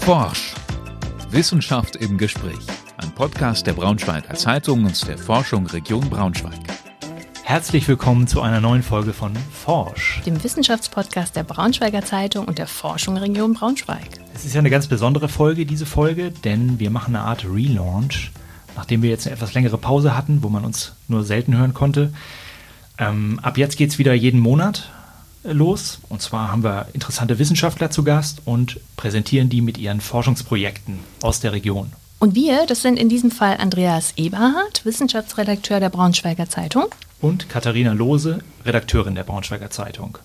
Forsch. Wissenschaft im Gespräch. Ein Podcast der Braunschweiger Zeitung und der Forschung Region Braunschweig. Herzlich willkommen zu einer neuen Folge von Forsch. Dem Wissenschaftspodcast der Braunschweiger Zeitung und der Forschung Region Braunschweig. Es ist ja eine ganz besondere Folge, diese Folge, denn wir machen eine Art Relaunch, nachdem wir jetzt eine etwas längere Pause hatten, wo man uns nur selten hören konnte. Ähm, ab jetzt geht es wieder jeden Monat los. Und zwar haben wir interessante Wissenschaftler zu Gast und präsentieren die mit ihren Forschungsprojekten aus der Region. Und wir, das sind in diesem Fall Andreas Eberhardt, Wissenschaftsredakteur der Braunschweiger Zeitung. Und Katharina Lohse, Redakteurin der Braunschweiger Zeitung.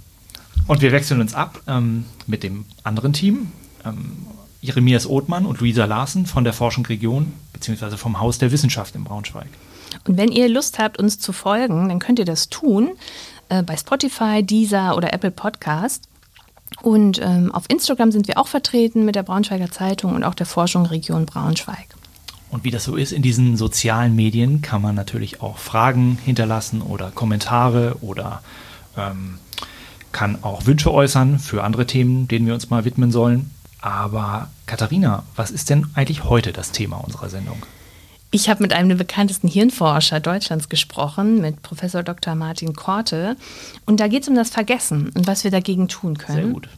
Und wir wechseln uns ab ähm, mit dem anderen Team. Ähm, Jeremias Othmann und Luisa Larsen von der Forschung Region bzw. vom Haus der Wissenschaft in Braunschweig. Und wenn ihr Lust habt, uns zu folgen, dann könnt ihr das tun äh, bei Spotify, Deezer oder Apple Podcast. Und ähm, auf Instagram sind wir auch vertreten mit der Braunschweiger Zeitung und auch der Forschung Region Braunschweig. Und wie das so ist in diesen sozialen Medien, kann man natürlich auch Fragen hinterlassen oder Kommentare oder ähm, kann auch Wünsche äußern für andere Themen, denen wir uns mal widmen sollen. Aber Katharina, was ist denn eigentlich heute das Thema unserer Sendung? Ich habe mit einem der bekanntesten Hirnforscher Deutschlands gesprochen, mit Professor Dr. Martin Korte. Und da geht es um das Vergessen und was wir dagegen tun können. Sehr gut.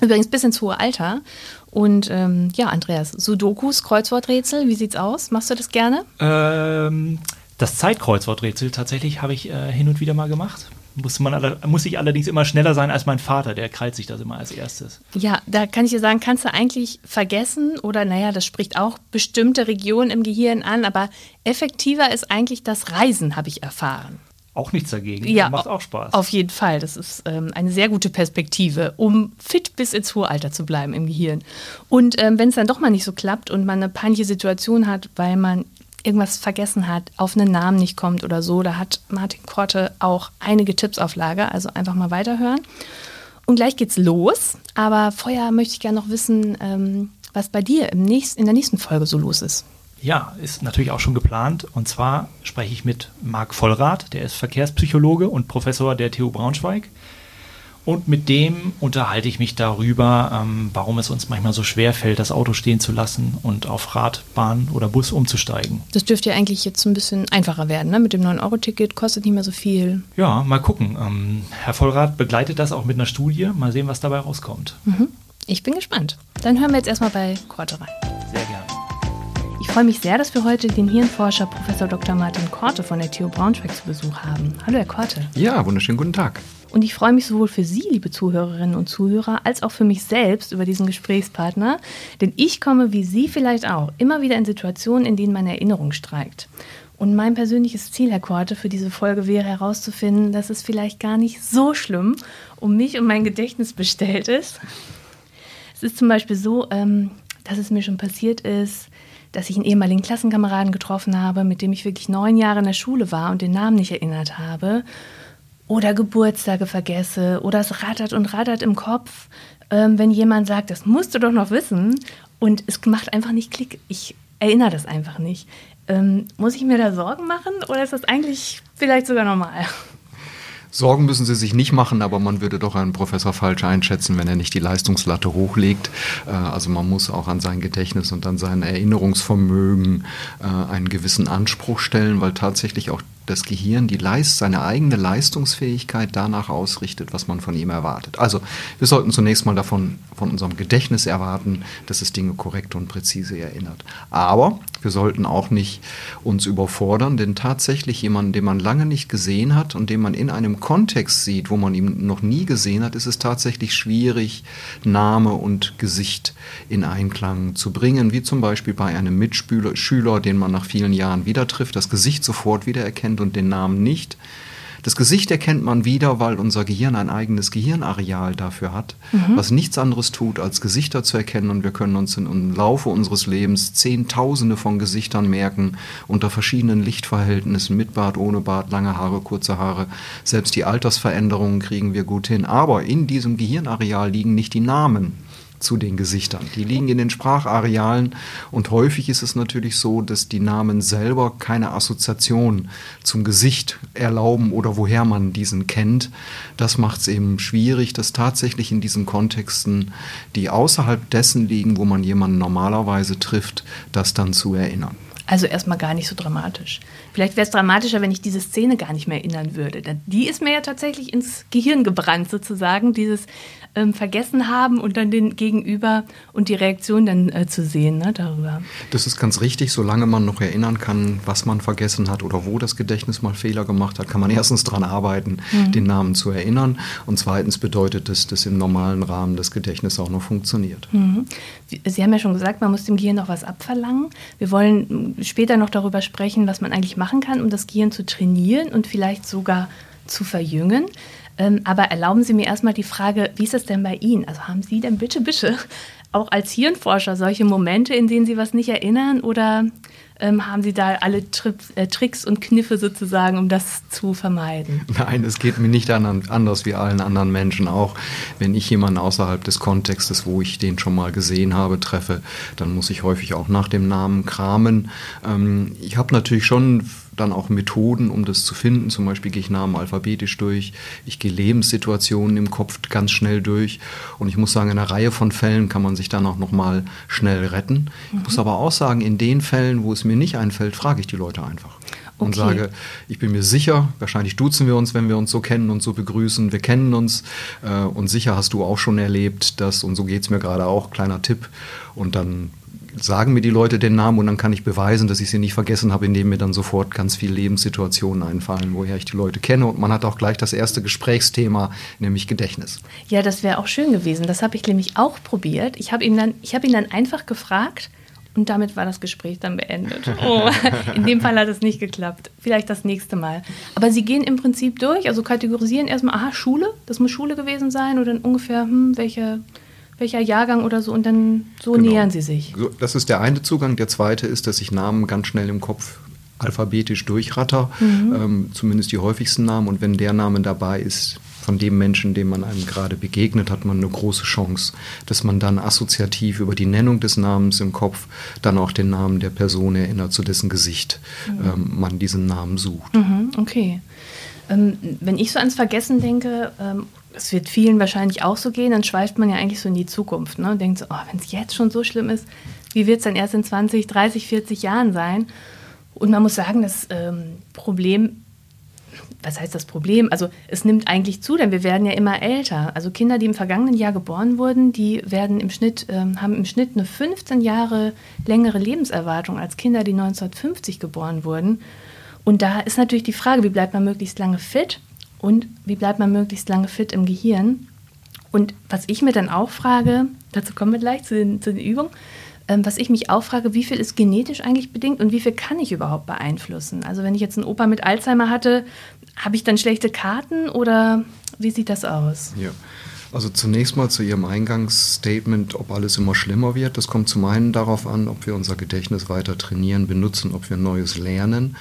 Übrigens bis ins hohe Alter. Und ähm, ja, Andreas, Sudokus, Kreuzworträtsel, wie sieht's aus? Machst du das gerne? Ähm, das Zeitkreuzworträtsel tatsächlich habe ich äh, hin und wieder mal gemacht. Muss, man, muss ich allerdings immer schneller sein als mein Vater, der krallt sich das immer als erstes. Ja, da kann ich dir sagen, kannst du eigentlich vergessen oder naja, das spricht auch bestimmte Regionen im Gehirn an, aber effektiver ist eigentlich das Reisen, habe ich erfahren. Auch nichts dagegen. Ja, macht auch Spaß. Auf jeden Fall. Das ist ähm, eine sehr gute Perspektive, um fit bis ins hohe Alter zu bleiben im Gehirn. Und ähm, wenn es dann doch mal nicht so klappt und man eine peinliche Situation hat, weil man irgendwas vergessen hat, auf einen Namen nicht kommt oder so, da hat Martin Korte auch einige Tipps auf Lager, also einfach mal weiterhören. Und gleich geht's los, aber vorher möchte ich gerne noch wissen, ähm, was bei dir im nächsten, in der nächsten Folge so los ist. Ja, ist natürlich auch schon geplant. Und zwar spreche ich mit Marc Vollrath, der ist Verkehrspsychologe und Professor der TU Braunschweig. Und mit dem unterhalte ich mich darüber, ähm, warum es uns manchmal so schwer fällt, das Auto stehen zu lassen und auf Rad, Bahn oder Bus umzusteigen. Das dürfte ja eigentlich jetzt ein bisschen einfacher werden, ne? Mit dem 9-Euro-Ticket kostet nicht mehr so viel. Ja, mal gucken. Ähm, Herr Vollrath begleitet das auch mit einer Studie. Mal sehen, was dabei rauskommt. Mhm. Ich bin gespannt. Dann hören wir jetzt erstmal bei Korte rein. Sehr gerne. Ich freue mich sehr, dass wir heute den Hirnforscher Professor Dr. Martin Korte von der TU Braunschweig zu Besuch haben. Hallo, Herr Korte. Ja, wunderschönen guten Tag. Und ich freue mich sowohl für Sie, liebe Zuhörerinnen und Zuhörer, als auch für mich selbst über diesen Gesprächspartner. Denn ich komme, wie Sie vielleicht auch, immer wieder in Situationen, in denen meine Erinnerung streikt. Und mein persönliches Ziel, Herr Korte, für diese Folge wäre herauszufinden, dass es vielleicht gar nicht so schlimm um mich und mein Gedächtnis bestellt ist. Es ist zum Beispiel so, ähm, dass es mir schon passiert ist, dass ich einen ehemaligen Klassenkameraden getroffen habe, mit dem ich wirklich neun Jahre in der Schule war und den Namen nicht erinnert habe oder Geburtstage vergesse oder es rattert und rattert im Kopf, ähm, wenn jemand sagt, das musst du doch noch wissen und es macht einfach nicht Klick. Ich erinnere das einfach nicht. Ähm, muss ich mir da Sorgen machen oder ist das eigentlich vielleicht sogar normal? Sorgen müssen Sie sich nicht machen, aber man würde doch einen Professor falsch einschätzen, wenn er nicht die Leistungslatte hochlegt. Äh, also man muss auch an sein Gedächtnis und an sein Erinnerungsvermögen äh, einen gewissen Anspruch stellen, weil tatsächlich auch das Gehirn die Leist, seine eigene Leistungsfähigkeit danach ausrichtet, was man von ihm erwartet. Also wir sollten zunächst mal davon von unserem Gedächtnis erwarten, dass es Dinge korrekt und präzise erinnert. Aber wir sollten auch nicht uns überfordern, denn tatsächlich jemanden, den man lange nicht gesehen hat und den man in einem Kontext sieht, wo man ihn noch nie gesehen hat, ist es tatsächlich schwierig, Name und Gesicht in Einklang zu bringen, wie zum Beispiel bei einem Mitschüler, den man nach vielen Jahren wieder trifft, das Gesicht sofort wiedererkennt kennt und den Namen nicht. Das Gesicht erkennt man wieder, weil unser Gehirn ein eigenes Gehirnareal dafür hat, mhm. was nichts anderes tut, als Gesichter zu erkennen. Und wir können uns im Laufe unseres Lebens Zehntausende von Gesichtern merken, unter verschiedenen Lichtverhältnissen, mit Bart, ohne Bart, lange Haare, kurze Haare. Selbst die Altersveränderungen kriegen wir gut hin. Aber in diesem Gehirnareal liegen nicht die Namen zu den Gesichtern. Die liegen in den Spracharealen und häufig ist es natürlich so, dass die Namen selber keine Assoziation zum Gesicht erlauben oder woher man diesen kennt. Das macht es eben schwierig, dass tatsächlich in diesen Kontexten, die außerhalb dessen liegen, wo man jemanden normalerweise trifft, das dann zu erinnern. Also erstmal gar nicht so dramatisch. Vielleicht wäre es dramatischer, wenn ich diese Szene gar nicht mehr erinnern würde. Die ist mir ja tatsächlich ins Gehirn gebrannt, sozusagen, dieses ähm, vergessen haben und dann den Gegenüber und die Reaktion dann äh, zu sehen ne, darüber. Das ist ganz richtig, solange man noch erinnern kann, was man vergessen hat oder wo das Gedächtnis mal Fehler gemacht hat, kann man erstens daran arbeiten, mhm. den Namen zu erinnern. Und zweitens bedeutet es, dass im normalen Rahmen das Gedächtnis auch noch funktioniert. Mhm. Sie haben ja schon gesagt, man muss dem Gehirn noch was abverlangen. Wir wollen später noch darüber sprechen, was man eigentlich machen kann, um das Gehirn zu trainieren und vielleicht sogar zu verjüngen. Ähm, aber erlauben Sie mir erstmal die Frage, wie ist es denn bei Ihnen? Also haben Sie denn bitte, bitte auch als Hirnforscher solche Momente, in denen Sie was nicht erinnern oder ähm, haben Sie da alle Trips, äh, Tricks und Kniffe sozusagen, um das zu vermeiden? Nein, es geht mir nicht an, anders wie allen anderen Menschen auch. Wenn ich jemanden außerhalb des Kontextes, wo ich den schon mal gesehen habe, treffe, dann muss ich häufig auch nach dem Namen kramen. Ähm, ich habe natürlich schon dann auch Methoden, um das zu finden. Zum Beispiel gehe ich Namen alphabetisch durch. Ich gehe Lebenssituationen im Kopf ganz schnell durch. Und ich muss sagen, in einer Reihe von Fällen kann man sich dann auch nochmal schnell retten. Mhm. Ich muss aber auch sagen, in den Fällen, wo es mir nicht einfällt, frage ich die Leute einfach. Und okay. sage, ich bin mir sicher, wahrscheinlich duzen wir uns, wenn wir uns so kennen und so begrüßen. Wir kennen uns äh, und sicher hast du auch schon erlebt, dass, und so geht es mir gerade auch, kleiner Tipp. Und dann sagen mir die Leute den Namen und dann kann ich beweisen, dass ich sie nicht vergessen habe, indem mir dann sofort ganz viele Lebenssituationen einfallen, woher ich die Leute kenne. Und man hat auch gleich das erste Gesprächsthema, nämlich Gedächtnis. Ja, das wäre auch schön gewesen. Das habe ich nämlich auch probiert. Ich habe ihn, dann, hab ihn dann einfach gefragt, und damit war das Gespräch dann beendet. Oh, in dem Fall hat es nicht geklappt. Vielleicht das nächste Mal. Aber Sie gehen im Prinzip durch, also kategorisieren erstmal, aha, Schule, das muss Schule gewesen sein oder ungefähr, hm, welche welcher Jahrgang oder so und dann so genau. nähern sie sich. Das ist der eine Zugang. Der zweite ist, dass ich Namen ganz schnell im Kopf alphabetisch durchratter, mhm. ähm, zumindest die häufigsten Namen. Und wenn der Name dabei ist, von dem Menschen, dem man einem gerade begegnet, hat man eine große Chance, dass man dann assoziativ über die Nennung des Namens im Kopf dann auch den Namen der Person erinnert, zu dessen Gesicht mhm. ähm, man diesen Namen sucht. Mhm, okay. Ähm, wenn ich so ans Vergessen denke, ähm, es wird vielen wahrscheinlich auch so gehen, dann schweift man ja eigentlich so in die Zukunft ne? und denkt so, oh, wenn es jetzt schon so schlimm ist, wie wird es dann erst in 20, 30, 40 Jahren sein? Und man muss sagen, das ähm, Problem, was heißt das Problem? Also es nimmt eigentlich zu, denn wir werden ja immer älter. Also Kinder, die im vergangenen Jahr geboren wurden, die werden im Schnitt, ähm, haben im Schnitt eine 15 Jahre längere Lebenserwartung als Kinder, die 1950 geboren wurden. Und da ist natürlich die Frage, wie bleibt man möglichst lange fit? Und wie bleibt man möglichst lange fit im Gehirn? Und was ich mir dann auch frage, dazu kommen wir gleich zu den, zu den Übungen, ähm, was ich mich auch frage, wie viel ist genetisch eigentlich bedingt und wie viel kann ich überhaupt beeinflussen? Also wenn ich jetzt einen Opa mit Alzheimer hatte, habe ich dann schlechte Karten oder wie sieht das aus? Ja. Also zunächst mal zu Ihrem Eingangsstatement, ob alles immer schlimmer wird. Das kommt zum einen darauf an, ob wir unser Gedächtnis weiter trainieren, benutzen, ob wir Neues lernen.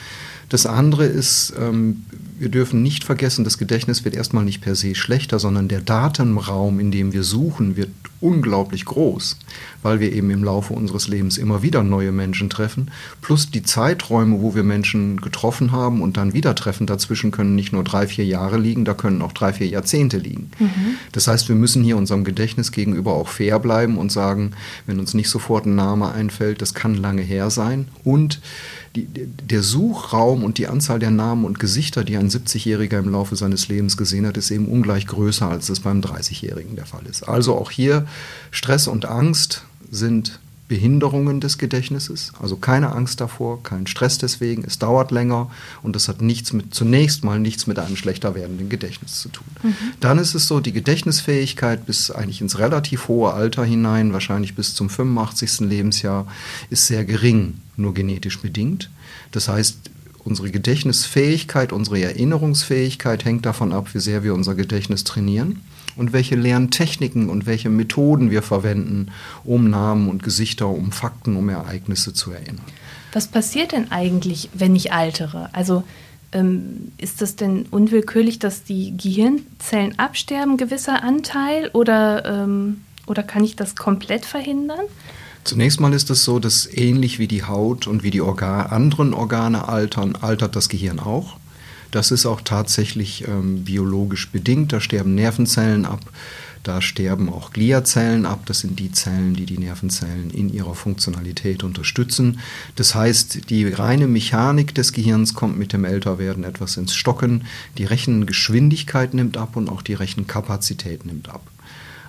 Das andere ist, ähm, wir dürfen nicht vergessen, das Gedächtnis wird erstmal nicht per se schlechter, sondern der Datenraum, in dem wir suchen, wird unglaublich groß, weil wir eben im Laufe unseres Lebens immer wieder neue Menschen treffen. Plus die Zeiträume, wo wir Menschen getroffen haben und dann wieder treffen, dazwischen können nicht nur drei, vier Jahre liegen, da können auch drei, vier Jahrzehnte liegen. Mhm. Das heißt, wir müssen hier unserem Gedächtnis gegenüber auch fair bleiben und sagen, wenn uns nicht sofort ein Name einfällt, das kann lange her sein. Und die, der Suchraum und die Anzahl der Namen und Gesichter, die ein 70-Jähriger im Laufe seines Lebens gesehen hat, ist eben ungleich größer, als es beim 30-Jährigen der Fall ist. Also auch hier Stress und Angst sind Behinderungen des Gedächtnisses, also keine Angst davor, kein Stress deswegen, es dauert länger und das hat nichts mit, zunächst mal nichts mit einem schlechter werdenden Gedächtnis zu tun. Mhm. Dann ist es so, die Gedächtnisfähigkeit bis eigentlich ins relativ hohe Alter hinein, wahrscheinlich bis zum 85. Lebensjahr, ist sehr gering, nur genetisch bedingt. Das heißt, unsere Gedächtnisfähigkeit, unsere Erinnerungsfähigkeit hängt davon ab, wie sehr wir unser Gedächtnis trainieren und welche Lerntechniken und welche Methoden wir verwenden, um Namen und Gesichter, um Fakten, um Ereignisse zu erinnern. Was passiert denn eigentlich, wenn ich altere? Also ähm, ist das denn unwillkürlich, dass die Gehirnzellen absterben, gewisser Anteil? Oder ähm, Oder kann ich das komplett verhindern? Zunächst mal ist es so, dass ähnlich wie die Haut und wie die Organ anderen Organe altern, altert das Gehirn auch. Das ist auch tatsächlich ähm, biologisch bedingt. Da sterben Nervenzellen ab, da sterben auch Gliazellen ab. Das sind die Zellen, die die Nervenzellen in ihrer Funktionalität unterstützen. Das heißt, die reine Mechanik des Gehirns kommt mit dem Älterwerden etwas ins Stocken. Die Rechengeschwindigkeit nimmt ab und auch die Rechenkapazität nimmt ab.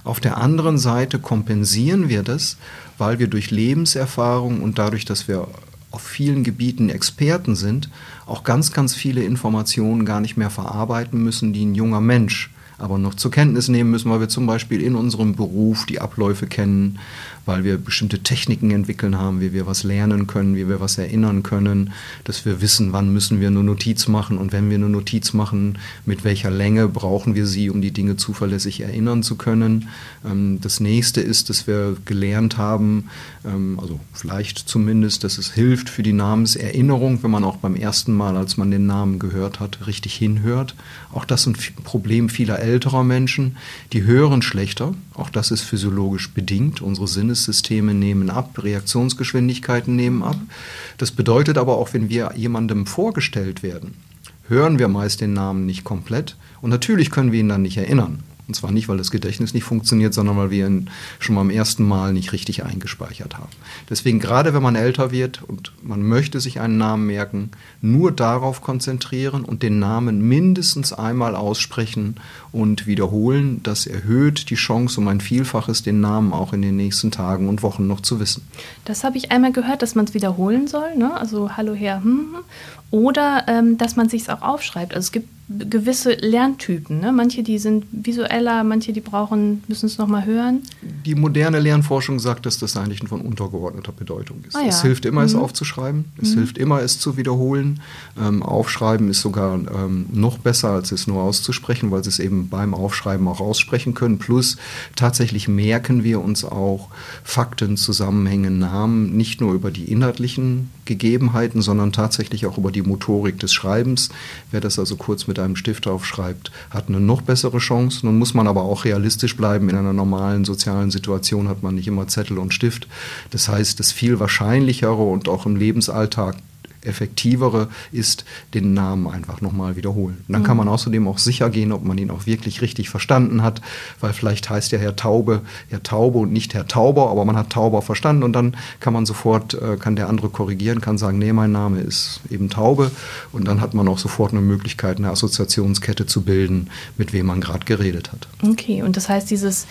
Auf der anderen Seite kompensieren wir das, weil wir durch Lebenserfahrung und dadurch, dass wir auf vielen Gebieten Experten sind, auch ganz, ganz viele Informationen gar nicht mehr verarbeiten müssen, die ein junger Mensch aber noch zur Kenntnis nehmen müssen, weil wir zum Beispiel in unserem Beruf die Abläufe kennen, weil wir bestimmte Techniken entwickeln haben, wie wir was lernen können, wie wir was erinnern können, dass wir wissen, wann müssen wir eine Notiz machen und wenn wir eine Notiz machen, mit welcher Länge brauchen wir sie, um die Dinge zuverlässig erinnern zu können. Ähm, das nächste ist, dass wir gelernt haben, ähm, also vielleicht zumindest, dass es hilft für die Namenserinnerung, wenn man auch beim ersten Mal, als man den Namen gehört hat, richtig hinhört. Auch das ist ein Problem vieler älterer Menschen. Die hören schlechter, auch das ist physiologisch bedingt. Unsere Sinne Sinnesysteme nehmen ab, Reaktionsgeschwindigkeiten nehmen ab. Das bedeutet aber auch, wenn wir jemandem vorgestellt werden, hören wir meist den Namen nicht komplett und natürlich können wir ihn dann nicht erinnern. Und zwar nicht, weil das Gedächtnis nicht funktioniert, sondern weil wir ihn schon beim ersten Mal nicht richtig eingespeichert haben. Deswegen, gerade wenn man älter wird und man möchte sich einen Namen merken, nur darauf konzentrieren und den Namen mindestens einmal aussprechen und wiederholen. Das erhöht die Chance um ein Vielfaches, den Namen auch in den nächsten Tagen und Wochen noch zu wissen. Das habe ich einmal gehört, dass man es wiederholen soll. Ne? Also Hallo Herr, hm, hm. oder ähm, dass man sich auch aufschreibt. Also es gibt gewisse Lerntypen. Ne? Manche, die sind visueller, manche, die brauchen, müssen es nochmal hören. Die moderne Lernforschung sagt, dass das eigentlich von untergeordneter Bedeutung ist. Ah, ja. Es hilft immer, mhm. es aufzuschreiben. Es mhm. hilft immer, es zu wiederholen. Ähm, aufschreiben ist sogar ähm, noch besser, als es nur auszusprechen, weil sie es eben beim Aufschreiben auch aussprechen können. Plus tatsächlich merken wir uns auch Fakten, Zusammenhänge, Namen, nicht nur über die inhaltlichen Gegebenheiten, sondern tatsächlich auch über die Motorik des Schreibens. Wer das also kurz mit einem Stift aufschreibt, hat eine noch bessere Chance. Nun muss man aber auch realistisch bleiben. In einer normalen sozialen Situation hat man nicht immer Zettel und Stift. Das heißt, das viel wahrscheinlichere und auch im Lebensalltag effektivere ist, den Namen einfach nochmal wiederholen. Und dann kann man mhm. außerdem auch sicher gehen, ob man ihn auch wirklich richtig verstanden hat, weil vielleicht heißt ja Herr Taube Herr Taube und nicht Herr Tauber, aber man hat Tauber verstanden und dann kann man sofort, äh, kann der andere korrigieren, kann sagen, nee, mein Name ist eben Taube und dann hat man auch sofort eine Möglichkeit, eine Assoziationskette zu bilden, mit wem man gerade geredet hat. Okay, und das heißt, dieses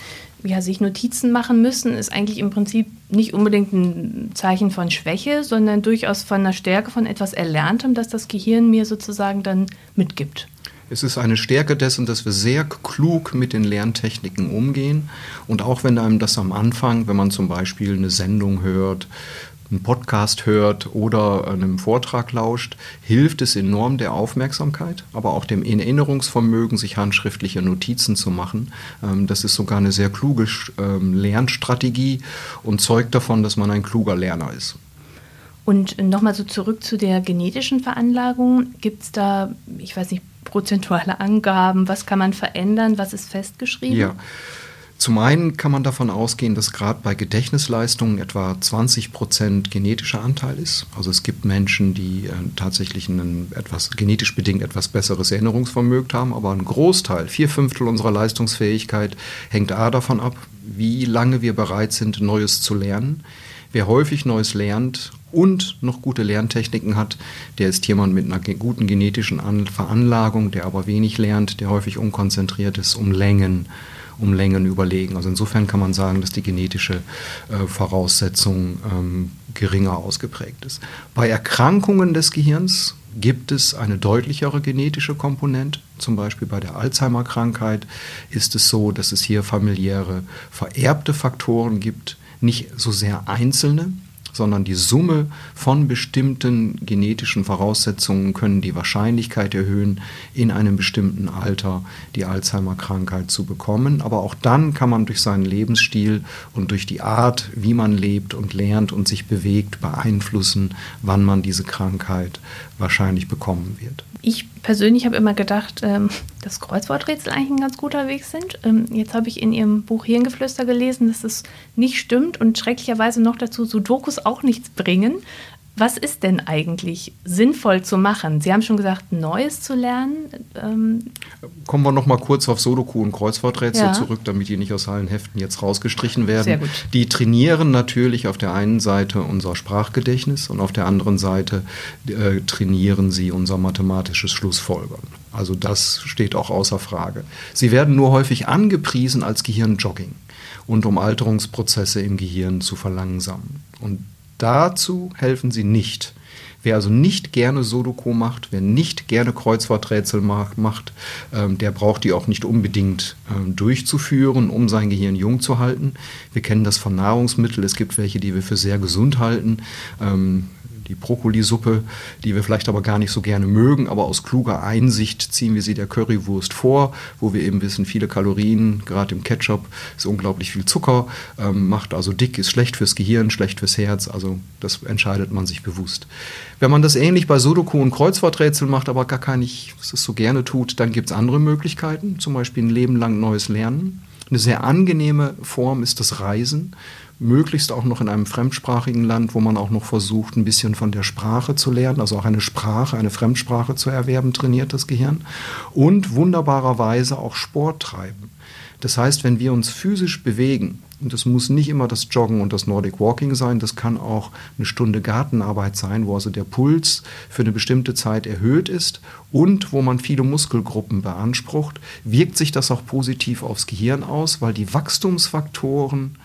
ja, sich Notizen machen müssen, ist eigentlich im Prinzip nicht unbedingt ein Zeichen von Schwäche, sondern durchaus von einer Stärke, von etwas Erlerntem, das das Gehirn mir sozusagen dann mitgibt. Es ist eine Stärke dessen, dass wir sehr klug mit den Lerntechniken umgehen. Und auch wenn einem das am Anfang, wenn man zum Beispiel eine Sendung hört, einen Podcast hört oder einem Vortrag lauscht, hilft es enorm der Aufmerksamkeit, aber auch dem Erinnerungsvermögen, sich handschriftliche Notizen zu machen. Ähm, das ist sogar eine sehr kluge ähm, Lernstrategie und zeugt davon, dass man ein kluger Lerner ist. Und nochmal so zurück zu der genetischen Veranlagung. Gibt es da, ich weiß nicht, prozentuale Angaben? Was kann man verändern? Was ist festgeschrieben? Ja. Zum einen kann man davon ausgehen, dass gerade bei Gedächtnisleistungen etwa 20 Prozent genetischer Anteil ist. Also es gibt Menschen, die äh, tatsächlich ein etwas genetisch bedingt etwas besseres Erinnerungsvermögen haben, aber ein Großteil, vier Fünftel unserer Leistungsfähigkeit hängt a davon ab, wie lange wir bereit sind, Neues zu lernen. Wer häufig Neues lernt und noch gute Lerntechniken hat, der ist jemand mit einer guten genetischen Veranlagung, der aber wenig lernt, der häufig unkonzentriert ist, um Längen um Längen überlegen. Also insofern kann man sagen, dass die genetische äh, Voraussetzung ähm, geringer ausgeprägt ist. Bei Erkrankungen des Gehirns gibt es eine deutlichere genetische Komponente. Zum Beispiel bei der Alzheimer-Krankheit ist es so, dass es hier familiäre vererbte Faktoren gibt, nicht so sehr einzelne, sondern die Summe von bestimmten genetischen Voraussetzungen können die Wahrscheinlichkeit erhöhen, in einem bestimmten Alter die Alzheimer-Krankheit zu bekommen. Aber auch dann kann man durch seinen Lebensstil und durch die Art, wie man lebt und lernt und sich bewegt, beeinflussen, wann man diese Krankheit wahrscheinlich bekommen wird. Ich persönlich habe immer gedacht, ähm, dass Kreuzworträtsel eigentlich ein ganz guter Weg sind. Ähm, jetzt habe ich in Ihrem Buch Hirngeflüster gelesen, dass es nicht stimmt und schrecklicherweise noch dazu Sudokus auch nichts bringen. Was ist denn eigentlich sinnvoll zu machen? Sie haben schon gesagt, Neues zu lernen. Ähm Kommen wir noch mal kurz auf Sudoku und Kreuzworträtsel ja. zurück, damit die nicht aus allen Heften jetzt rausgestrichen werden. Sehr gut. Die trainieren natürlich auf der einen Seite unser Sprachgedächtnis und auf der anderen Seite äh, trainieren sie unser mathematisches Schlussfolgern. Also das steht auch außer Frage. Sie werden nur häufig angepriesen als Gehirnjogging und um Alterungsprozesse im Gehirn zu verlangsamen. Und Dazu helfen sie nicht. Wer also nicht gerne Sudoku macht, wer nicht gerne Kreuzworträtsel macht, ähm, der braucht die auch nicht unbedingt ähm, durchzuführen, um sein Gehirn jung zu halten. Wir kennen das von Nahrungsmitteln. Es gibt welche, die wir für sehr gesund halten. Ähm, die Brokkolisuppe, die wir vielleicht aber gar nicht so gerne mögen, aber aus kluger Einsicht ziehen wir sie der Currywurst vor, wo wir eben wissen, viele Kalorien, gerade im Ketchup ist unglaublich viel Zucker, ähm, macht also dick, ist schlecht fürs Gehirn, schlecht fürs Herz, also das entscheidet man sich bewusst. Wenn man das ähnlich bei Sudoku und Kreuzworträtsel macht, aber gar kein nicht, es so gerne tut, dann gibt es andere Möglichkeiten, zum Beispiel ein Leben lang neues Lernen. Eine sehr angenehme Form ist das Reisen möglichst auch noch in einem fremdsprachigen Land, wo man auch noch versucht, ein bisschen von der Sprache zu lernen, also auch eine Sprache, eine Fremdsprache zu erwerben, trainiert das Gehirn. Und wunderbarerweise auch Sport treiben. Das heißt, wenn wir uns physisch bewegen, und das muss nicht immer das Joggen und das Nordic Walking sein, das kann auch eine Stunde Gartenarbeit sein, wo also der Puls für eine bestimmte Zeit erhöht ist und wo man viele Muskelgruppen beansprucht, wirkt sich das auch positiv aufs Gehirn aus, weil die Wachstumsfaktoren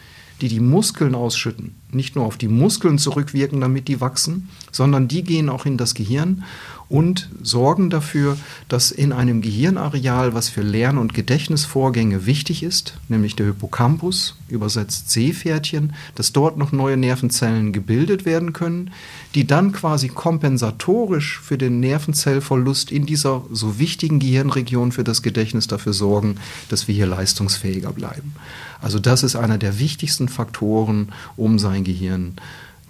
die die Muskeln ausschütten, nicht nur auf die Muskeln zurückwirken, damit die wachsen, sondern die gehen auch in das Gehirn und sorgen dafür, dass in einem Gehirnareal, was für Lern- und Gedächtnisvorgänge wichtig ist, nämlich der Hippocampus, übersetzt Seepferdchen, dass dort noch neue Nervenzellen gebildet werden können, die dann quasi kompensatorisch für den Nervenzellverlust in dieser so wichtigen Gehirnregion für das Gedächtnis dafür sorgen, dass wir hier leistungsfähiger bleiben. Also das ist einer der wichtigsten Faktoren, um sein Gehirn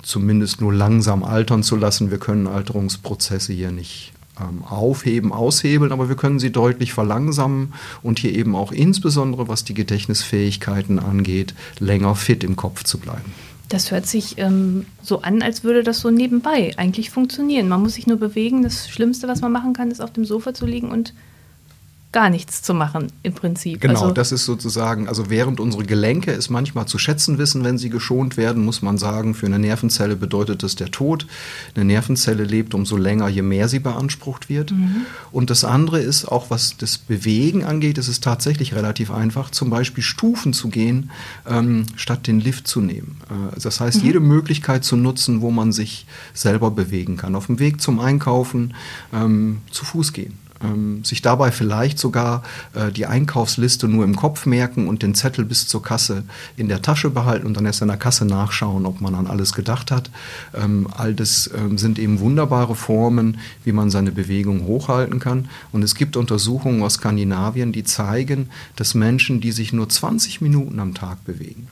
zumindest nur langsam altern zu lassen. Wir können Alterungsprozesse hier nicht ähm, aufheben, aushebeln, aber wir können sie deutlich verlangsamen und hier eben auch insbesondere, was die Gedächtnisfähigkeiten angeht, länger fit im Kopf zu bleiben. Das hört sich ähm, so an, als würde das so nebenbei eigentlich funktionieren. Man muss sich nur bewegen. Das Schlimmste, was man machen kann, ist auf dem Sofa zu liegen und gar nichts zu machen im Prinzip. Genau, also, das ist sozusagen, also während unsere Gelenke es manchmal zu schätzen wissen, wenn sie geschont werden, muss man sagen, für eine Nervenzelle bedeutet das der Tod. Eine Nervenzelle lebt umso länger, je mehr sie beansprucht wird. Mhm. Und das andere ist auch, was das Bewegen angeht, ist es tatsächlich relativ einfach, zum Beispiel Stufen zu gehen, ähm, statt den Lift zu nehmen. Äh, das heißt, mhm. jede Möglichkeit zu nutzen, wo man sich selber bewegen kann. Auf dem Weg zum Einkaufen ähm, zu Fuß gehen ähm, sich dabei vielleicht sogar äh, die Einkaufsliste nur im Kopf merken und den Zettel bis zur Kasse in der Tasche behalten und dann erst in der Kasse nachschauen, ob man an alles gedacht hat. Ähm, all das ähm, sind eben wunderbare Formen, wie man seine Bewegung hochhalten kann. Und es gibt Untersuchungen aus Skandinavien, die zeigen, dass Menschen, die sich nur 20 Minuten am Tag bewegen,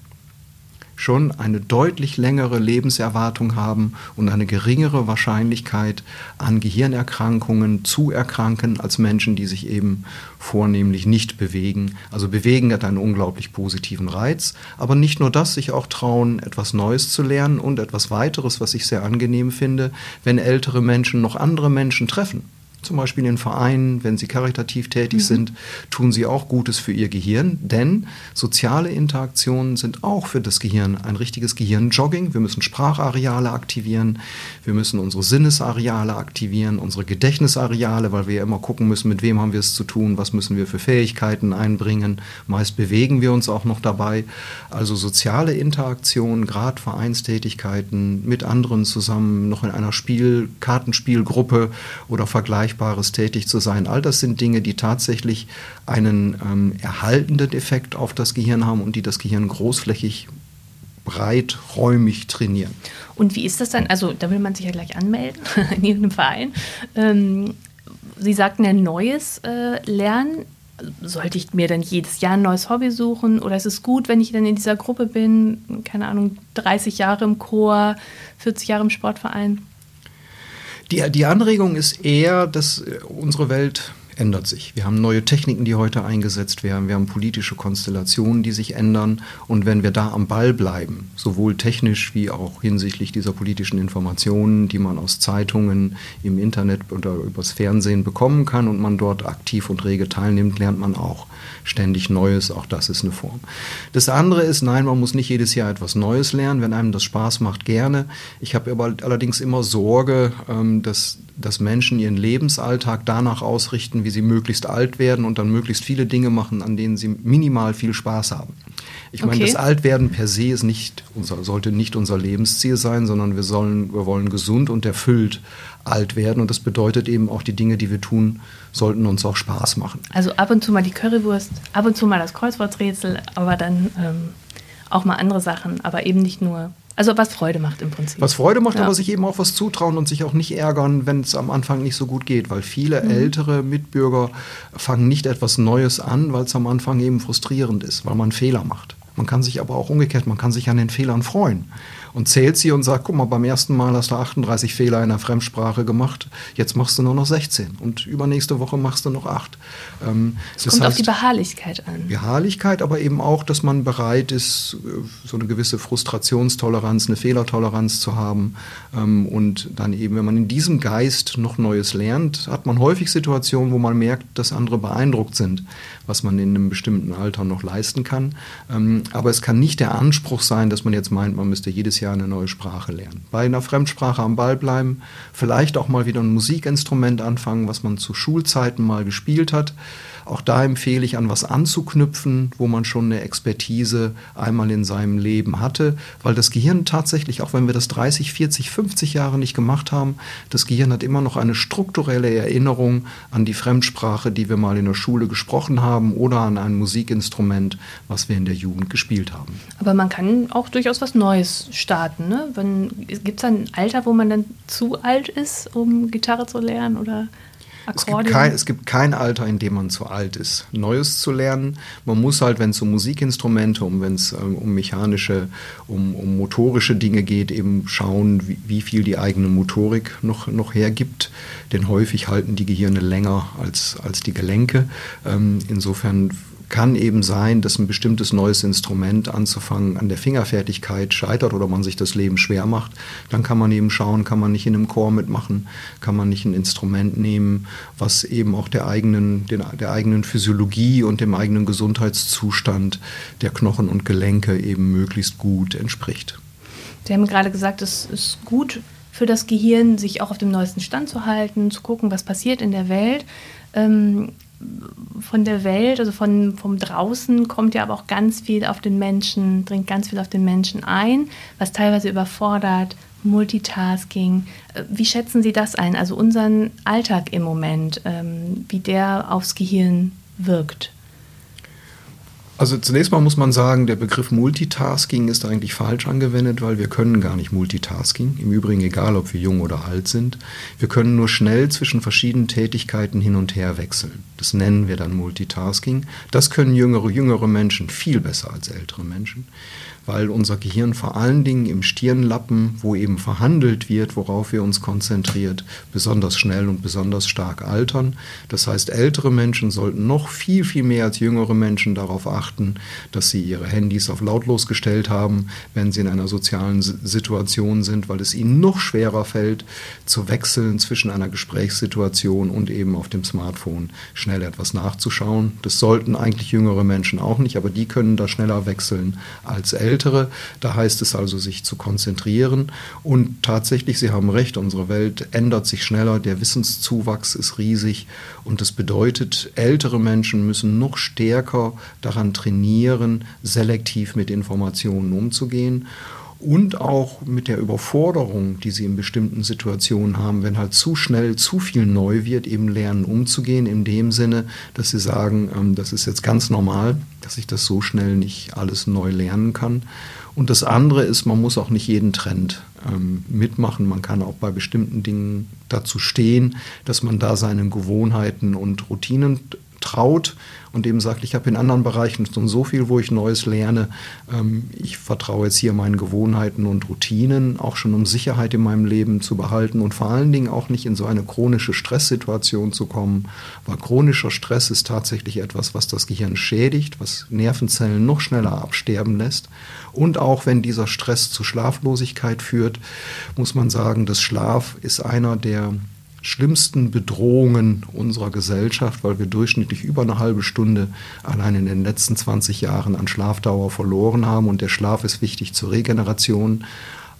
schon eine deutlich längere Lebenserwartung haben und eine geringere Wahrscheinlichkeit an Gehirnerkrankungen zu erkranken als Menschen, die sich eben vornehmlich nicht bewegen. Also bewegen hat einen unglaublich positiven Reiz, aber nicht nur das, sich auch trauen, etwas Neues zu lernen und etwas weiteres, was ich sehr angenehm finde, wenn ältere Menschen noch andere Menschen treffen zum Beispiel in Vereinen, wenn sie karitativ tätig mhm. sind, tun sie auch Gutes für ihr Gehirn, denn soziale Interaktionen sind auch für das Gehirn ein richtiges Gehirnjogging. Wir müssen Sprachareale aktivieren, wir müssen unsere Sinnesareale aktivieren, unsere Gedächtnisareale, weil wir ja immer gucken müssen, mit wem haben wir es zu tun, was müssen wir für Fähigkeiten einbringen. Meist bewegen wir uns auch noch dabei. Also soziale Interaktionen, gerade Vereinstätigkeiten mit anderen zusammen, noch in einer Spiel, Kartenspielgruppe oder Vergleich Vergleichbares tätig zu sein. All das sind Dinge, die tatsächlich einen ähm, erhaltenden Effekt auf das Gehirn haben und die das Gehirn großflächig breiträumig trainieren. Und wie ist das dann? Also da will man sich ja gleich anmelden in irgendeinem Verein. Ähm, Sie sagten ja neues äh, Lernen. Sollte ich mir dann jedes Jahr ein neues Hobby suchen? Oder ist es gut, wenn ich dann in dieser Gruppe bin, keine Ahnung, 30 Jahre im Chor, 40 Jahre im Sportverein? Die, die Anregung ist eher, dass äh, unsere Welt ändert sich. Wir haben neue Techniken, die heute eingesetzt werden. Wir haben politische Konstellationen, die sich ändern. Und wenn wir da am Ball bleiben, sowohl technisch wie auch hinsichtlich dieser politischen Informationen, die man aus Zeitungen, im Internet oder übers Fernsehen bekommen kann und man dort aktiv und rege teilnimmt, lernt man auch ständig Neues. Auch das ist eine Form. Das andere ist, nein, man muss nicht jedes Jahr etwas Neues lernen. Wenn einem das Spaß macht, gerne. Ich habe aber allerdings immer Sorge, ähm, dass dass Menschen ihren Lebensalltag danach ausrichten, wie sie möglichst alt werden und dann möglichst viele Dinge machen, an denen sie minimal viel Spaß haben. Ich meine, das Altwerden per se ist nicht unser, sollte nicht unser Lebensziel sein, sondern wir, sollen, wir wollen gesund und erfüllt alt werden. Und das bedeutet eben auch, die Dinge, die wir tun, sollten uns auch Spaß machen. Also ab und zu mal die Currywurst, ab und zu mal das Kreuzworträtsel, aber dann ähm, auch mal andere Sachen, aber eben nicht nur also was Freude macht im Prinzip. Was Freude macht, ja. aber sich eben auch was zutrauen und sich auch nicht ärgern, wenn es am Anfang nicht so gut geht. Weil viele mhm. ältere Mitbürger fangen nicht etwas Neues an, weil es am Anfang eben frustrierend ist, weil man Fehler macht. Man kann sich aber auch umgekehrt, man kann sich an den Fehlern freuen und zählt sie und sagt, guck mal, beim ersten Mal hast du 38 Fehler in der Fremdsprache gemacht, jetzt machst du nur noch 16 und übernächste Woche machst du noch 8. Ähm, es kommt heißt, auf die Beharrlichkeit an. Beharrlichkeit, aber eben auch, dass man bereit ist, so eine gewisse Frustrationstoleranz, eine Fehlertoleranz zu haben ähm, und dann eben, wenn man in diesem Geist noch Neues lernt, hat man häufig Situationen, wo man merkt, dass andere beeindruckt sind, was man in einem bestimmten Alter noch leisten kann. Ähm, aber es kann nicht der Anspruch sein, dass man jetzt meint, man müsste jedes Jahr eine neue Sprache lernen. Bei einer Fremdsprache am Ball bleiben, vielleicht auch mal wieder ein Musikinstrument anfangen, was man zu Schulzeiten mal gespielt hat. Auch da empfehle ich, an was anzuknüpfen, wo man schon eine Expertise einmal in seinem Leben hatte, weil das Gehirn tatsächlich, auch wenn wir das 30, 40, 50 Jahre nicht gemacht haben, das Gehirn hat immer noch eine strukturelle Erinnerung an die Fremdsprache, die wir mal in der Schule gesprochen haben oder an ein Musikinstrument, was wir in der Jugend gespielt haben. Aber man kann auch durchaus was Neues starten. Ne? Gibt es ein Alter, wo man dann zu alt ist, um Gitarre zu lernen oder es gibt, kein, es gibt, kein, Alter, in dem man zu alt ist, Neues zu lernen. Man muss halt, wenn es um Musikinstrumente, um wenn es ähm, um mechanische, um, um, motorische Dinge geht, eben schauen, wie, wie, viel die eigene Motorik noch, noch hergibt. Denn häufig halten die Gehirne länger als, als die Gelenke. Ähm, insofern kann eben sein, dass ein bestimmtes neues Instrument anzufangen an der Fingerfertigkeit scheitert oder man sich das Leben schwer macht. Dann kann man eben schauen, kann man nicht in einem Chor mitmachen, kann man nicht ein Instrument nehmen, was eben auch der eigenen, den, der eigenen Physiologie und dem eigenen Gesundheitszustand der Knochen und Gelenke eben möglichst gut entspricht. Sie haben gerade gesagt, es ist gut für das Gehirn, sich auch auf dem neuesten Stand zu halten, zu gucken, was passiert in der Welt. Ähm, von der Welt, also von, vom Draußen, kommt ja aber auch ganz viel auf den Menschen, dringt ganz viel auf den Menschen ein, was teilweise überfordert, Multitasking. Äh, wie schätzen Sie das ein? Also unseren Alltag im Moment, ähm, wie der aufs Gehirn wirkt? Also zunächst mal muss man sagen, der Begriff Multitasking ist eigentlich falsch angewendet, weil wir können gar nicht Multitasking. Im Übrigen egal, ob wir jung oder alt sind. Wir können nur schnell zwischen verschiedenen Tätigkeiten hin und her wechseln. Das nennen wir dann Multitasking. Das können jüngere, jüngere Menschen viel besser als ältere Menschen weil unser Gehirn vor allen Dingen im Stirnlappen, wo eben verhandelt wird, worauf wir uns konzentriert, besonders schnell und besonders stark altern. Das heißt, ältere Menschen sollten noch viel, viel mehr als jüngere Menschen darauf achten, dass sie ihre Handys auf lautlos gestellt haben, wenn sie in einer sozialen Situation sind, weil es ihnen noch schwerer fällt, zu wechseln zwischen einer Gesprächssituation und eben auf dem Smartphone schnell etwas nachzuschauen. Das sollten eigentlich jüngere Menschen auch nicht, aber die können da schneller wechseln als ältere. Ältere. Da heißt es also, sich zu konzentrieren. Und tatsächlich, Sie haben recht, unsere Welt ändert sich schneller, der Wissenszuwachs ist riesig. Und das bedeutet, ältere Menschen müssen noch stärker daran trainieren, selektiv mit Informationen umzugehen und auch mit der Überforderung, die sie in bestimmten Situationen haben, wenn halt zu schnell zu viel neu wird, eben lernen umzugehen, in dem Sinne, dass sie sagen, ähm, das ist jetzt ganz normal, dass ich das so schnell nicht alles neu lernen kann. Und das andere ist, man muss auch nicht jeden Trend ähm, mitmachen. Man kann auch bei bestimmten Dingen dazu stehen, dass man da seinen Gewohnheiten und Routinen traut und eben sagt, ich habe in anderen Bereichen schon so viel, wo ich Neues lerne. Ähm, ich vertraue jetzt hier meinen Gewohnheiten und Routinen, auch schon um Sicherheit in meinem Leben zu behalten und vor allen Dingen auch nicht in so eine chronische Stresssituation zu kommen, weil chronischer Stress ist tatsächlich etwas, was das Gehirn schädigt, was Nervenzellen noch schneller absterben lässt. Und auch wenn dieser Stress zu Schlaflosigkeit führt, muss man sagen, dass Schlaf ist einer der schlimmsten Bedrohungen unserer Gesellschaft, weil wir durchschnittlich über eine halbe Stunde allein in den letzten 20 Jahren an Schlafdauer verloren haben. Und der Schlaf ist wichtig zur Regeneration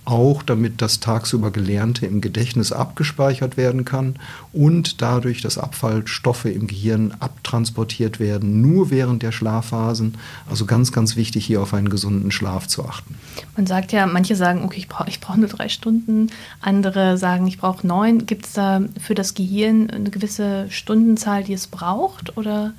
auch damit das tagsüber Gelernte im Gedächtnis abgespeichert werden kann und dadurch, dass Abfallstoffe im Gehirn abtransportiert werden, nur während der Schlafphasen. Also ganz, ganz wichtig, hier auf einen gesunden Schlaf zu achten. Man sagt ja, manche sagen, okay, ich brauche ich brauch nur drei Stunden, andere sagen, ich brauche neun. Gibt es da für das Gehirn eine gewisse Stundenzahl, die es braucht? Oder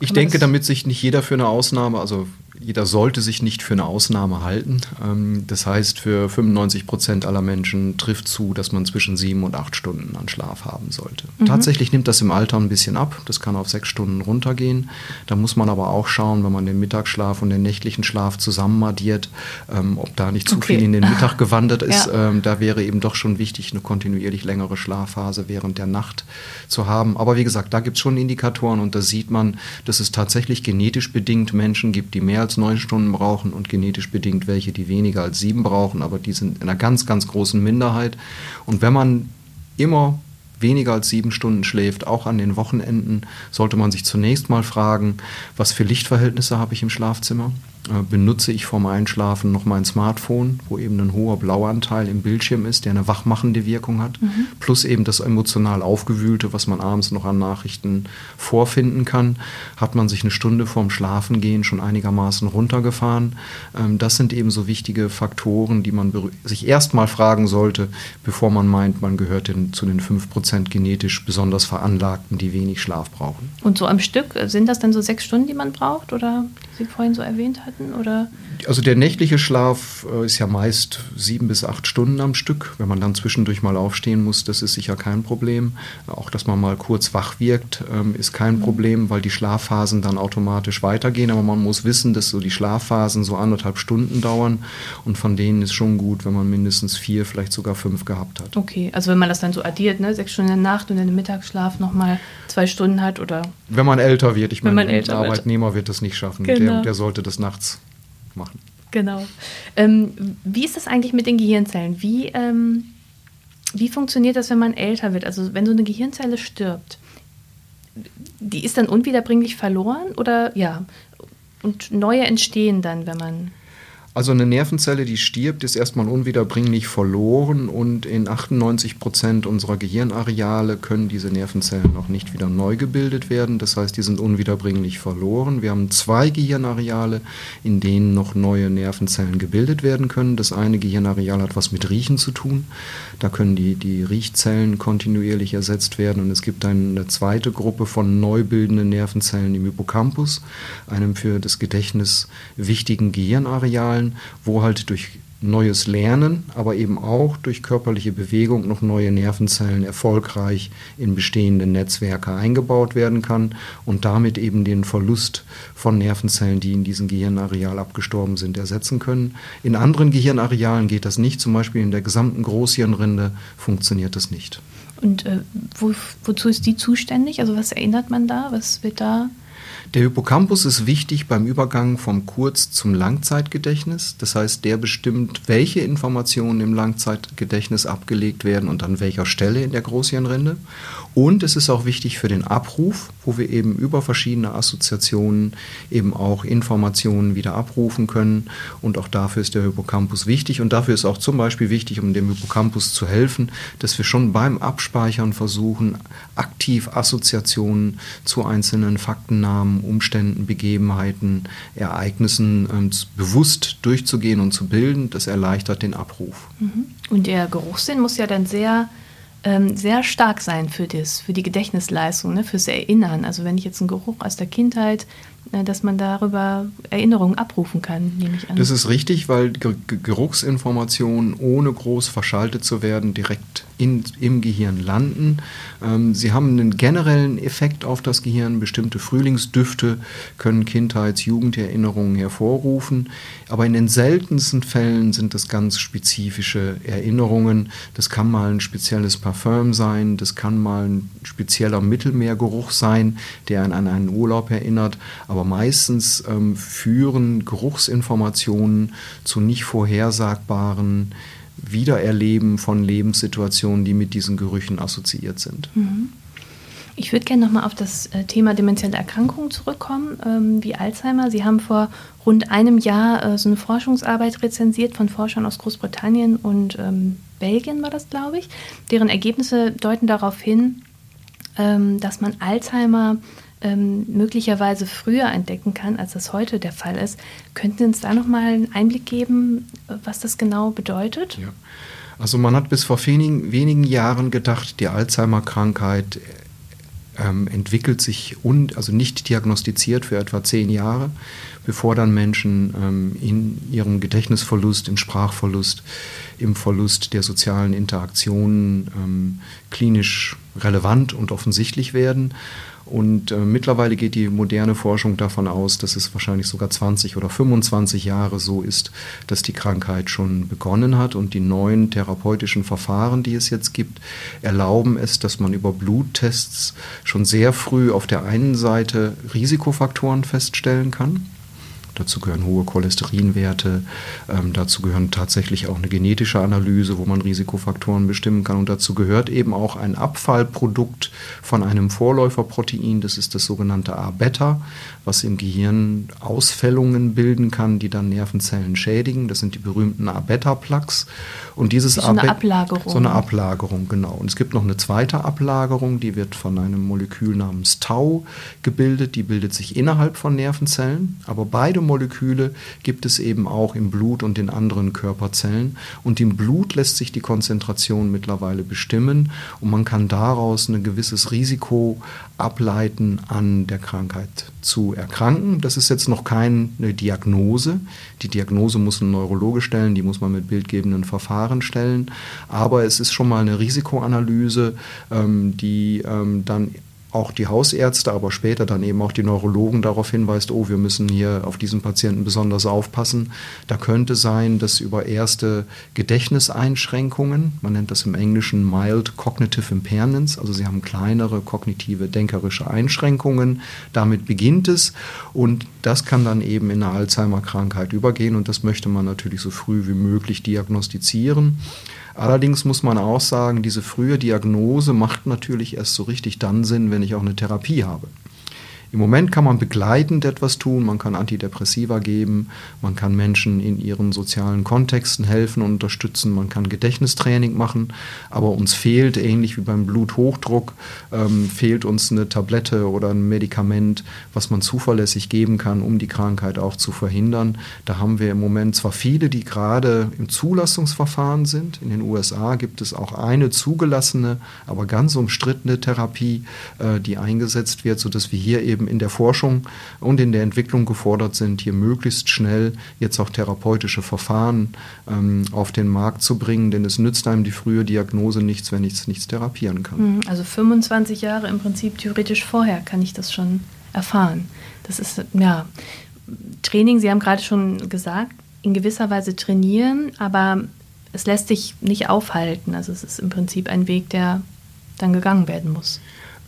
ich denke, damit sich nicht jeder für eine Ausnahme, also jeder sollte sich nicht für eine Ausnahme halten. Ähm, das heißt, für 95 Prozent aller Menschen trifft zu, dass man zwischen sieben und acht Stunden an Schlaf haben sollte. Mhm. Tatsächlich nimmt das im Alter ein bisschen ab. Das kann auf sechs Stunden runtergehen. Da muss man aber auch schauen, wenn man den Mittagsschlaf und den nächtlichen Schlaf zusammen addiert, ähm, ob da nicht zu okay. viel in den Mittag gewandert ist. Ja. Ähm, da wäre eben doch schon wichtig, eine kontinuierlich längere Schlafphase während der Nacht zu haben. Aber wie gesagt, da gibt es schon Indikatoren und da sieht man, dass es tatsächlich genetisch bedingt Menschen gibt, die mehr als als neun Stunden brauchen und genetisch bedingt welche, die weniger als sieben brauchen, aber die sind in einer ganz, ganz großen Minderheit. Und wenn man immer weniger als sieben Stunden schläft, auch an den Wochenenden, sollte man sich zunächst mal fragen, was für Lichtverhältnisse habe ich im Schlafzimmer? Äh, benutze ich vorm Einschlafen noch mein Smartphone, wo eben ein hoher Blauanteil im Bildschirm ist, der eine wachmachende Wirkung hat, mhm. plus eben das emotional Aufgewühlte, was man abends noch an Nachrichten vorfinden kann, hat man sich eine Stunde vorm Schlafengehen schon einigermaßen runtergefahren. Ähm, das sind eben so wichtige Faktoren, die man sich erstmal fragen sollte, bevor man meint, man gehört zu den 5% genetisch besonders Veranlagten, die wenig Schlaf brauchen. Und so am Stück, sind das dann so sechs Stunden, die man braucht, oder die Sie vorhin so erwähnt hatten? Hatten? Oder? Also der nächtliche Schlaf äh, ist ja meist sieben bis acht Stunden am Stück. Wenn man dann zwischendurch mal aufstehen muss, das ist sicher kein Problem. Auch dass man mal kurz wach wirkt, ähm, ist kein mhm. Problem, weil die Schlafphasen dann automatisch weitergehen. Aber man muss wissen, dass so die Schlafphasen so anderthalb Stunden dauern. Und von denen ist schon gut, wenn man mindestens vier, vielleicht sogar fünf gehabt hat. Okay, also wenn man das dann so addiert, ne? sechs Stunden in der Nacht und dann im Mittagsschlaf nochmal zwei Stunden hat oder? Wenn man älter wird. Ich meine, ein Arbeitnehmer wird. wird das nicht schaffen. Genau. Der, der sollte das nachts machen. Genau. Ähm, wie ist das eigentlich mit den Gehirnzellen? Wie, ähm, wie funktioniert das, wenn man älter wird? Also wenn so eine Gehirnzelle stirbt, die ist dann unwiederbringlich verloren oder ja? Und neue entstehen dann, wenn man also eine Nervenzelle, die stirbt, ist erstmal unwiederbringlich verloren und in 98 Prozent unserer Gehirnareale können diese Nervenzellen noch nicht wieder neu gebildet werden. Das heißt, die sind unwiederbringlich verloren. Wir haben zwei Gehirnareale, in denen noch neue Nervenzellen gebildet werden können. Das eine Gehirnareal hat was mit Riechen zu tun. Da können die, die Riechzellen kontinuierlich ersetzt werden. Und es gibt eine zweite Gruppe von neu bildenden Nervenzellen im Hippocampus, einem für das Gedächtnis wichtigen Gehirnareal Zahlen, wo halt durch neues Lernen, aber eben auch durch körperliche Bewegung noch neue Nervenzellen erfolgreich in bestehende Netzwerke eingebaut werden kann und damit eben den Verlust von Nervenzellen, die in diesem Gehirnareal abgestorben sind, ersetzen können. In anderen Gehirnarealen geht das nicht, zum Beispiel in der gesamten Großhirnrinde funktioniert das nicht. Und äh, wo, wozu ist die zuständig? Also was erinnert man da? Was wird da der Hippocampus ist wichtig beim Übergang vom Kurz- zum Langzeitgedächtnis. Das heißt, der bestimmt, welche Informationen im Langzeitgedächtnis abgelegt werden und an welcher Stelle in der Großhirnrinde. Und es ist auch wichtig für den Abruf, wo wir eben über verschiedene Assoziationen eben auch Informationen wieder abrufen können. Und auch dafür ist der Hippocampus wichtig. Und dafür ist auch zum Beispiel wichtig, um dem Hippocampus zu helfen, dass wir schon beim Abspeichern versuchen, aktiv Assoziationen zu einzelnen Faktennamen, Umständen, Begebenheiten, Ereignissen ähm, bewusst durchzugehen und zu bilden. Das erleichtert den Abruf. Mhm. Und der Geruchssinn muss ja dann sehr ähm, sehr stark sein für, das, für die Gedächtnisleistung, ne, fürs Erinnern. Also wenn ich jetzt einen Geruch aus der Kindheit äh, dass man darüber Erinnerungen abrufen kann, nehme ich an. Das ist richtig, weil Geruchsinformationen ohne groß verschaltet zu werden direkt in, im Gehirn landen. Ähm, sie haben einen generellen Effekt auf das Gehirn. Bestimmte Frühlingsdüfte können Kindheits-, Jugenderinnerungen hervorrufen. Aber in den seltensten Fällen sind das ganz spezifische Erinnerungen. Das kann mal ein spezielles Parfüm sein, das kann mal ein spezieller Mittelmeergeruch sein, der an einen Urlaub erinnert. Aber meistens ähm, führen Geruchsinformationen zu nicht vorhersagbaren Wiedererleben von Lebenssituationen, die mit diesen Gerüchen assoziiert sind. Mhm. Ich würde gerne nochmal auf das äh, Thema dementielle Erkrankungen zurückkommen, ähm, wie Alzheimer. Sie haben vor rund einem Jahr äh, so eine Forschungsarbeit rezensiert von Forschern aus Großbritannien und ähm, Belgien war das, glaube ich. Deren Ergebnisse deuten darauf hin, ähm, dass man Alzheimer ähm, möglicherweise früher entdecken kann, als das heute der Fall ist. Könnten Sie uns da nochmal einen Einblick geben, was das genau bedeutet? Ja. Also man hat bis vor wenigen, wenigen Jahren gedacht, die Alzheimer-Krankheit ähm, entwickelt sich und also nicht diagnostiziert für etwa zehn Jahre, bevor dann Menschen ähm, in ihrem Gedächtnisverlust, im Sprachverlust, im Verlust der sozialen Interaktionen ähm, klinisch relevant und offensichtlich werden. Und äh, mittlerweile geht die moderne Forschung davon aus, dass es wahrscheinlich sogar 20 oder 25 Jahre so ist, dass die Krankheit schon begonnen hat. Und die neuen therapeutischen Verfahren, die es jetzt gibt, erlauben es, dass man über Bluttests schon sehr früh auf der einen Seite Risikofaktoren feststellen kann Dazu gehören hohe Cholesterinwerte, ähm, dazu gehören tatsächlich auch eine genetische Analyse, wo man Risikofaktoren bestimmen kann. Und dazu gehört eben auch ein Abfallprodukt von einem Vorläuferprotein, das ist das sogenannte A-Beta, was im Gehirn Ausfällungen bilden kann, die dann Nervenzellen schädigen. Das sind die berühmten A-Beta-Plaques. Und dieses so eine Ablagerung. So eine Ablagerung, genau. Und es gibt noch eine zweite Ablagerung, die wird von einem Molekül namens Tau gebildet. Die bildet sich innerhalb von Nervenzellen. Aber beide Moleküle gibt es eben auch im Blut und in anderen Körperzellen. Und im Blut lässt sich die Konzentration mittlerweile bestimmen. Und man kann daraus ein gewisses Risiko ableiten, an der Krankheit zu erkranken. Das ist jetzt noch keine Diagnose. Die Diagnose muss ein Neurologe stellen, die muss man mit bildgebenden Verfahren stellen. Aber es ist schon mal eine Risikoanalyse, ähm, die ähm, dann auch die Hausärzte, aber später dann eben auch die Neurologen darauf hinweist, oh, wir müssen hier auf diesen Patienten besonders aufpassen. Da könnte sein, dass über erste Gedächtniseinschränkungen, man nennt das im Englischen mild cognitive impairments, also sie haben kleinere kognitive denkerische Einschränkungen, damit beginnt es und das kann dann eben in eine Alzheimer-Krankheit übergehen und das möchte man natürlich so früh wie möglich diagnostizieren. Allerdings muss man auch sagen, diese frühe Diagnose macht natürlich erst so richtig dann Sinn, wenn ich auch eine Therapie habe. Im Moment kann man begleitend etwas tun, man kann Antidepressiva geben, man kann Menschen in ihren sozialen Kontexten helfen und unterstützen, man kann Gedächtnistraining machen, aber uns fehlt, ähnlich wie beim Bluthochdruck, ähm, fehlt uns eine Tablette oder ein Medikament, was man zuverlässig geben kann, um die Krankheit auch zu verhindern. Da haben wir im Moment zwar viele, die gerade im Zulassungsverfahren sind. In den USA gibt es auch eine zugelassene, aber ganz umstrittene Therapie, äh, die eingesetzt wird, sodass wir hier eben eben in der Forschung und in der Entwicklung gefordert sind, hier möglichst schnell jetzt auch therapeutische Verfahren ähm, auf den Markt zu bringen, denn es nützt einem die frühe Diagnose nichts, wenn ich es nichts therapieren kann. Mhm, also 25 Jahre im Prinzip theoretisch vorher kann ich das schon erfahren. Das ist ja Training, Sie haben gerade schon gesagt, in gewisser Weise trainieren, aber es lässt sich nicht aufhalten. Also es ist im Prinzip ein Weg, der dann gegangen werden muss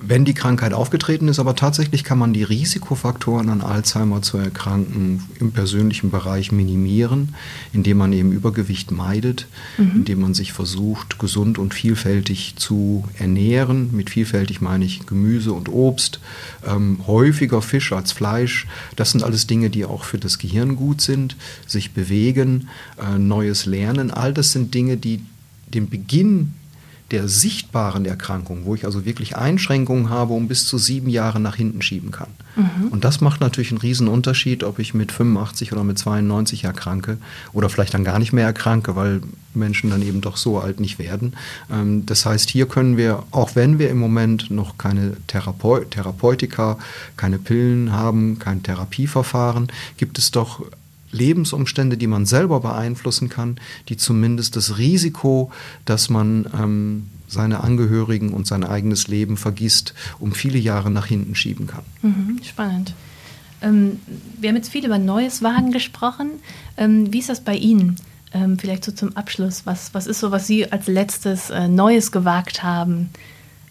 wenn die Krankheit aufgetreten ist, aber tatsächlich kann man die Risikofaktoren an Alzheimer zu erkranken im persönlichen Bereich minimieren, indem man eben Übergewicht meidet, mhm. indem man sich versucht, gesund und vielfältig zu ernähren. Mit vielfältig meine ich Gemüse und Obst, ähm, häufiger Fisch als Fleisch. Das sind alles Dinge, die auch für das Gehirn gut sind. Sich bewegen, äh, neues Lernen, all das sind Dinge, die den Beginn der sichtbaren Erkrankung, wo ich also wirklich Einschränkungen habe, um bis zu sieben Jahre nach hinten schieben kann. Mhm. Und das macht natürlich einen riesen Unterschied, ob ich mit 85 oder mit 92 erkranke oder vielleicht dann gar nicht mehr erkranke, weil Menschen dann eben doch so alt nicht werden. Ähm, das heißt, hier können wir, auch wenn wir im Moment noch keine Therapeut Therapeutika, keine Pillen haben, kein Therapieverfahren, gibt es doch Lebensumstände, die man selber beeinflussen kann, die zumindest das Risiko, dass man ähm, seine Angehörigen und sein eigenes Leben vergisst, um viele Jahre nach hinten schieben kann. Mhm, spannend. Ähm, wir haben jetzt viel über Neues Wagen gesprochen. Ähm, wie ist das bei Ihnen? Ähm, vielleicht so zum Abschluss. Was, was ist so, was Sie als letztes äh, Neues gewagt haben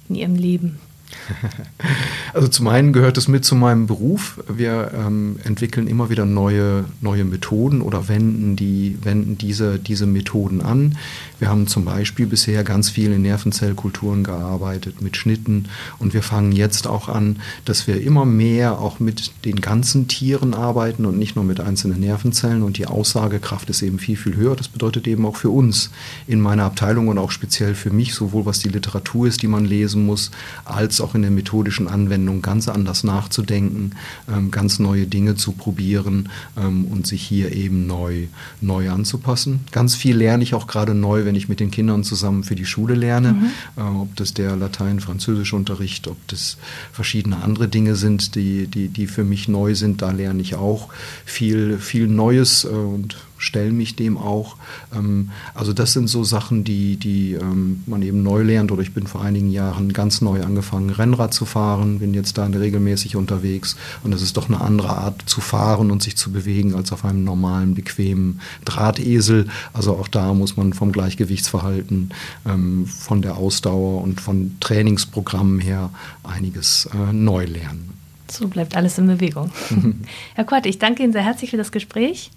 in Ihrem Leben? Also zum einen gehört es mit zu meinem Beruf. Wir ähm, entwickeln immer wieder neue, neue Methoden oder wenden, die, wenden diese, diese Methoden an. Wir haben zum Beispiel bisher ganz viel in Nervenzellkulturen gearbeitet, mit Schnitten. Und wir fangen jetzt auch an, dass wir immer mehr auch mit den ganzen Tieren arbeiten und nicht nur mit einzelnen Nervenzellen. Und die Aussagekraft ist eben viel, viel höher. Das bedeutet eben auch für uns in meiner Abteilung und auch speziell für mich, sowohl was die Literatur ist, die man lesen muss, als auch in der methodischen Anwendung ganz anders nachzudenken, ähm, ganz neue Dinge zu probieren ähm, und sich hier eben neu, neu anzupassen. Ganz viel lerne ich auch gerade neu, wenn ich mit den Kindern zusammen für die Schule lerne, mhm. äh, ob das der Latein-Französisch-Unterricht, ob das verschiedene andere Dinge sind, die, die, die für mich neu sind. Da lerne ich auch viel, viel Neues äh, und stelle mich dem auch. Ähm, also das sind so Sachen, die, die ähm, man eben neu lernt. Oder ich bin vor einigen Jahren ganz neu angefangen, Rennrad zu fahren, bin jetzt da regelmäßig unterwegs. Und das ist doch eine andere Art zu fahren und sich zu bewegen als auf einem normalen, bequemen Drahtesel. Also auch da muss man vom Gleichgewichtsverhalten, ähm, von der Ausdauer und von Trainingsprogrammen her einiges äh, neu lernen. So bleibt alles in Bewegung. Herr Kort, ich danke Ihnen sehr herzlich für das Gespräch.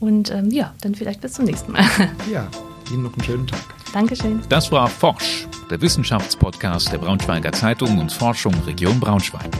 Und ähm, ja, dann vielleicht bis zum nächsten Mal. Ja, Ihnen noch einen schönen Tag. Dankeschön. Das war Forsch, der Wissenschaftspodcast der Braunschweiger Zeitung und Forschung Region Braunschweig.